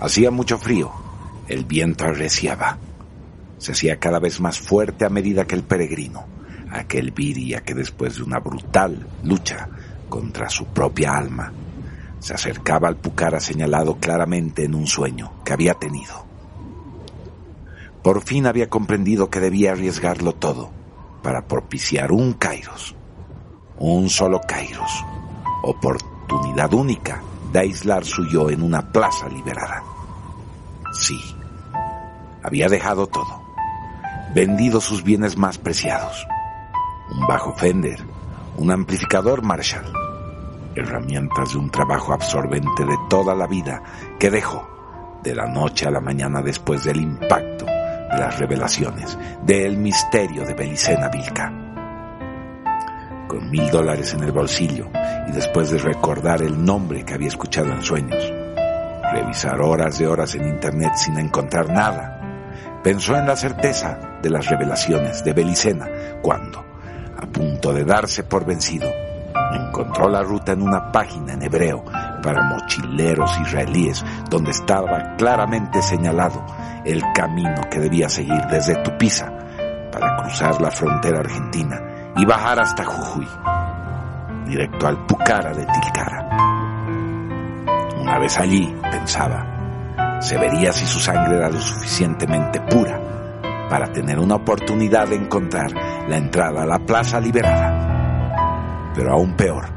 Hacía mucho frío, el viento arreciaba. Se hacía cada vez más fuerte a medida que el peregrino, aquel viria que después de una brutal lucha contra su propia alma, se acercaba al Pucara señalado claramente en un sueño que había tenido. Por fin había comprendido que debía arriesgarlo todo para propiciar un Kairos, un solo Kairos, oportunidad única de aislar su yo en una plaza liberada. Sí, había dejado todo, vendido sus bienes más preciados, un bajo Fender, un amplificador Marshall, herramientas de un trabajo absorbente de toda la vida que dejó de la noche a la mañana después del impacto de las revelaciones del misterio de Belicena Vilca. Con mil dólares en el bolsillo y después de recordar el nombre que había escuchado en sueños, revisar horas de horas en internet sin encontrar nada, pensó en la certeza de las revelaciones de Belicena cuando, a punto de darse por vencido, encontró la ruta en una página en hebreo para mochileros israelíes donde estaba claramente señalado el camino que debía seguir desde Tupiza para cruzar la frontera argentina y bajar hasta Jujuy, directo al Pucara de Tilcara. Una vez allí, pensaba, se vería si su sangre era lo suficientemente pura para tener una oportunidad de encontrar la entrada a la plaza liberada. Pero aún peor,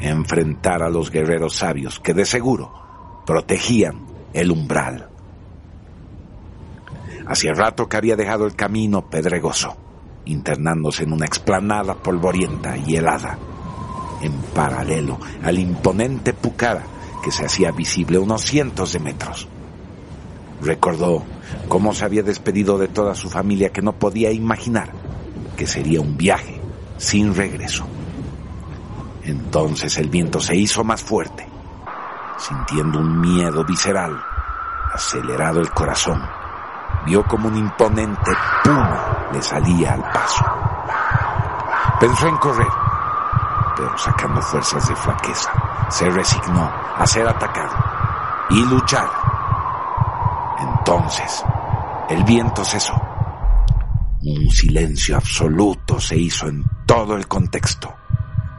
enfrentar a los guerreros sabios que de seguro protegían el umbral. Hacía rato que había dejado el camino pedregoso, internándose en una explanada polvorienta y helada, en paralelo al imponente Pucara que se hacía visible unos cientos de metros. Recordó cómo se había despedido de toda su familia que no podía imaginar que sería un viaje sin regreso. Entonces el viento se hizo más fuerte, sintiendo un miedo visceral, acelerado el corazón. Vio como un imponente puma le salía al paso. Pensó en correr, pero sacando fuerzas de flaqueza, se resignó a ser atacado y luchar. Entonces, el viento cesó. Un silencio absoluto se hizo en todo el contexto,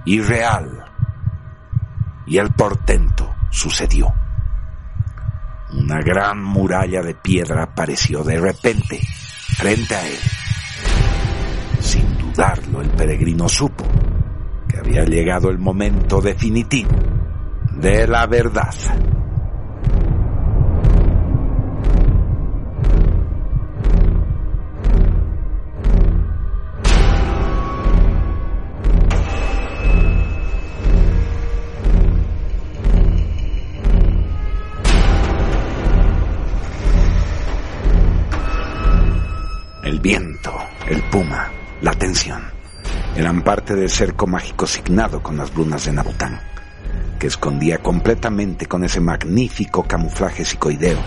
irreal, y el portento sucedió. Una gran muralla de piedra apareció de repente frente a él. Sin dudarlo, el peregrino supo que había llegado el momento definitivo de la verdad. La tensión, eran parte del cerco mágico signado con las lunas de Nabután, que escondía completamente con ese magnífico camuflaje psicoideo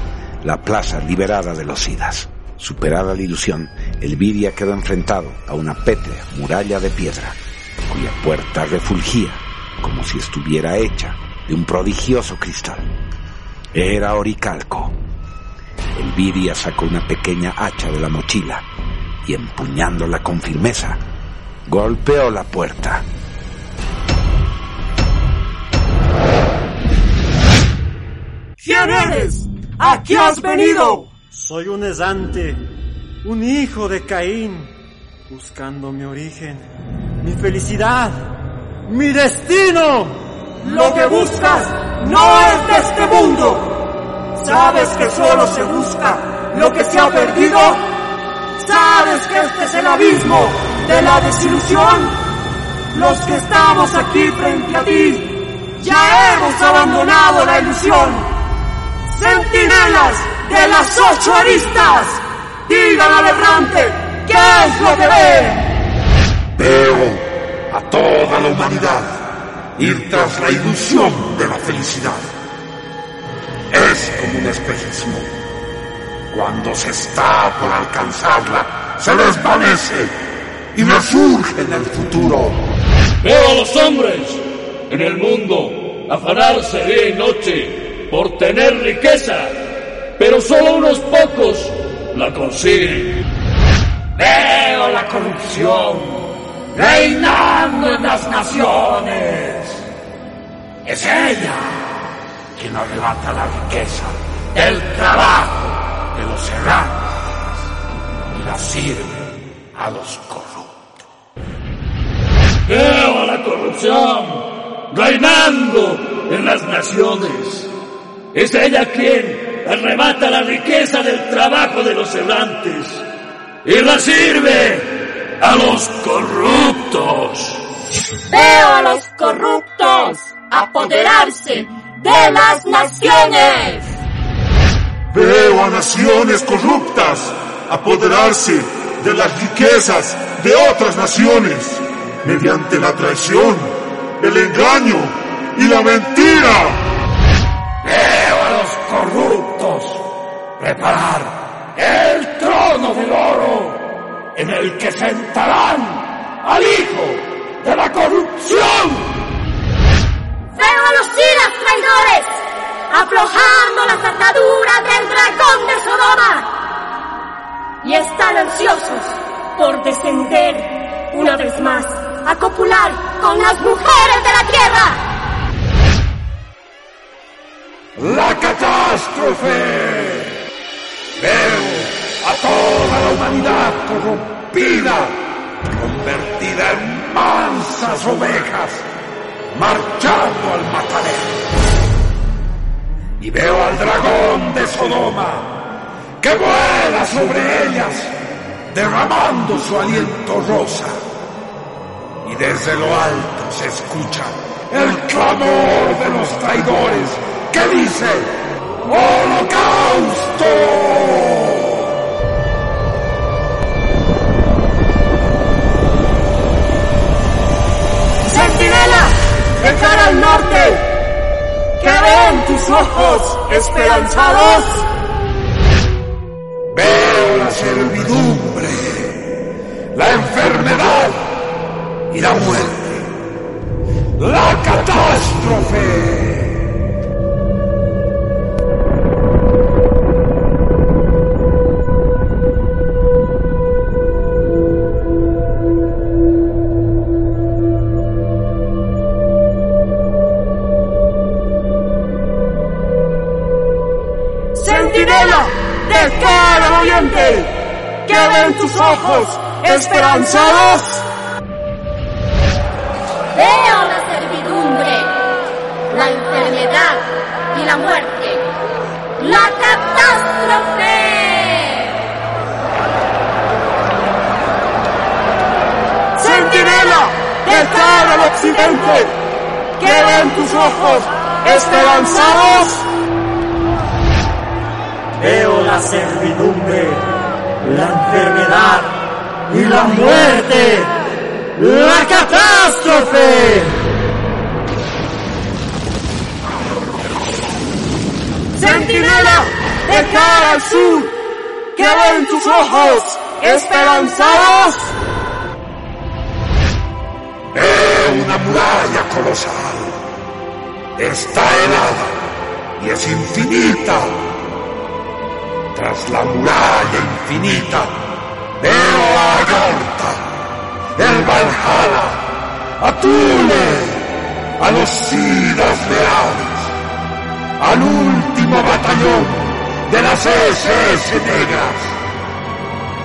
la plaza liberada de los Sidas. Superada la ilusión, el Viria quedó enfrentado a una pétrea muralla de piedra, cuya puerta refulgía como si estuviera hecha de un prodigioso cristal. Era oricalco. El Viria sacó una pequeña hacha de la mochila y empuñándola con firmeza, golpeó la puerta. ¿Quién eres? ¿A qué has venido? Soy un esante, un hijo de Caín, buscando mi origen, mi felicidad, mi destino. Lo que buscas no es de este mundo. ¿Sabes que solo se busca lo que se ha perdido? ¿Sabes que este es el abismo de la desilusión? Los que estamos aquí frente a ti ya hemos abandonado la ilusión. Centinelas de las ocho aristas, digan al errante qué es lo que ve. Veo a toda la humanidad ir tras la ilusión de la felicidad. Es como un espejismo. Cuando se está por alcanzarla, se desvanece y resurge en el futuro. Veo a los hombres en el mundo afanarse día y noche por tener riqueza, pero solo unos pocos la consiguen. Veo la corrupción reinando en las naciones. Es ella quien arrebata la riqueza del trabajo de los errantes y la sirve a los corruptos. Veo a la corrupción reinando en las naciones. Es ella quien arrebata la riqueza del trabajo de los errantes y la sirve a los corruptos. Veo a los corruptos apoderarse de las naciones. Veo a naciones corruptas apoderarse de las riquezas de otras naciones mediante la traición, el engaño y la mentira. Veo a los corruptos preparar el trono del oro en el que sentarán al hijo de la corrupción. Veo a los iras traidores aflojando las ataduras del dragón de Sodoma. Y están ansiosos por descender una vez más a copular con las mujeres de la tierra. La catástrofe. Veo a toda la humanidad corrompida, convertida en mansas ovejas, marchando al matadero. Y veo al dragón de Sodoma, que vuela sobre ellas, derramando su aliento rosa. Y desde lo alto se escucha el clamor de los traidores que dice, ¡Holocausto! Centinela, de cara al norte, que ven tus ojos esperanzados. Veo la servidumbre, la enfermedad y la muerte. Oriente, que ven tus ojos esperanzados. Veo la servidumbre, la enfermedad y la muerte. La catástrofe. Centinela, de cara al occidente, que ven tus ojos esperanzados. Veo la servidumbre, la enfermedad y la muerte. ¡La catástrofe! Centinela, de cara al sur, que ven tus ojos esperanzados. Veo una muralla colosal. Está helada y es infinita. Tras la muralla infinita veo a Agartha, el Valhalla, a Thule, a los Sidas leales, al último batallón de las SS negras,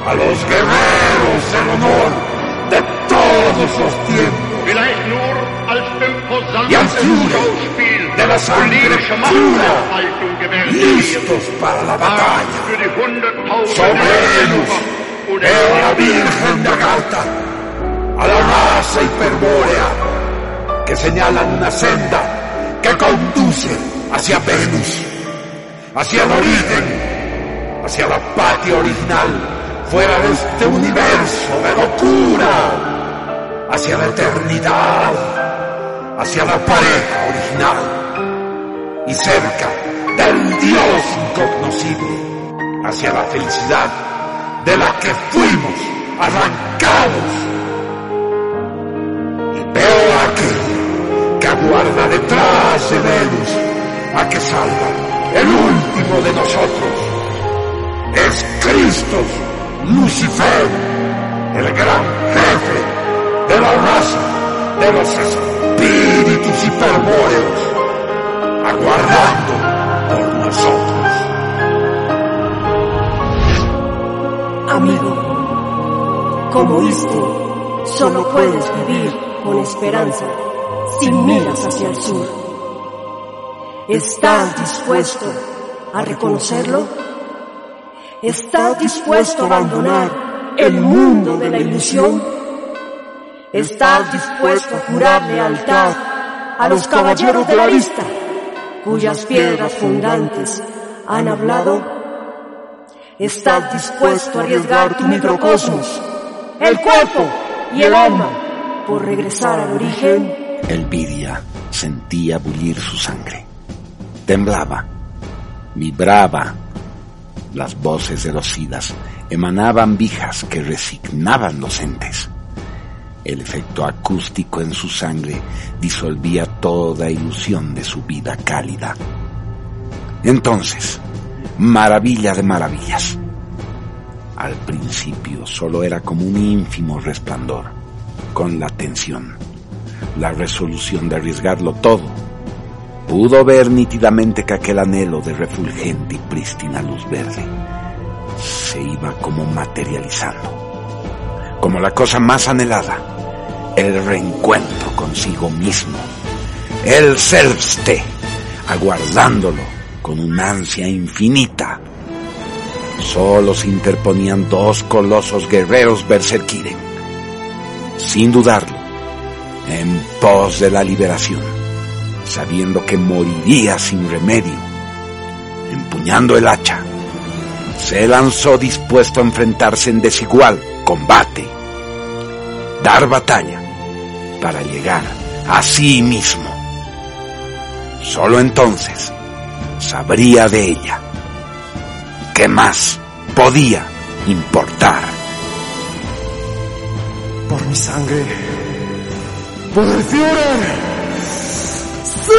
a los guerreros del honor de todos los tiempos Vielleicht nur als Schauspiel de la politische Machtentfaltung gewählt listos para la batalla. für die Hunderttausende und la Virgen de Agartha, a la raza hiperbórea, que señalan una senda que conduce hacia Venus, hacia el origen, hacia la patria original, fuera de este universo de locura, hacia la eternidad, hacia la pareja original y cerca del Dios incognoscible, hacia la felicidad de la que fuimos arrancados. Y veo a aquel que aguarda detrás de Venus a que salga el último de nosotros listos, Lucifer, el gran jefe de la raza de los espíritus hiperbóreos, aguardando por nosotros. Amigo, como oíste, solo puedes vivir con esperanza si miras hacia el sur. ¿Estás dispuesto a reconocerlo? ¿Estás dispuesto a abandonar el mundo de la ilusión? ¿Estás dispuesto a jurar lealtad a los caballeros de la vista, cuyas piedras fundantes han hablado? ¿Estás dispuesto a arriesgar tu microcosmos, el cuerpo y el alma por regresar al origen? Elvidia sentía bullir su sangre. Temblaba, vibraba. Las voces de los sidas emanaban vijas que resignaban los entes. El efecto acústico en su sangre disolvía toda ilusión de su vida cálida. Entonces, maravilla de maravillas. Al principio solo era como un ínfimo resplandor, con la tensión, la resolución de arriesgarlo todo. Pudo ver nítidamente que aquel anhelo de refulgente y prístina luz verde se iba como materializando, como la cosa más anhelada, el reencuentro consigo mismo, el selfste, aguardándolo con una ansia infinita. Solo se interponían dos colosos guerreros berserkiren, sin dudarlo, en pos de la liberación, sabiendo que moriría sin remedio. Empuñando el hacha, se lanzó dispuesto a enfrentarse en desigual combate, dar batalla para llegar a sí mismo. Solo entonces sabría de ella. ¿Qué más podía importar? Por mi sangre. Por el Führer. ¡Sí!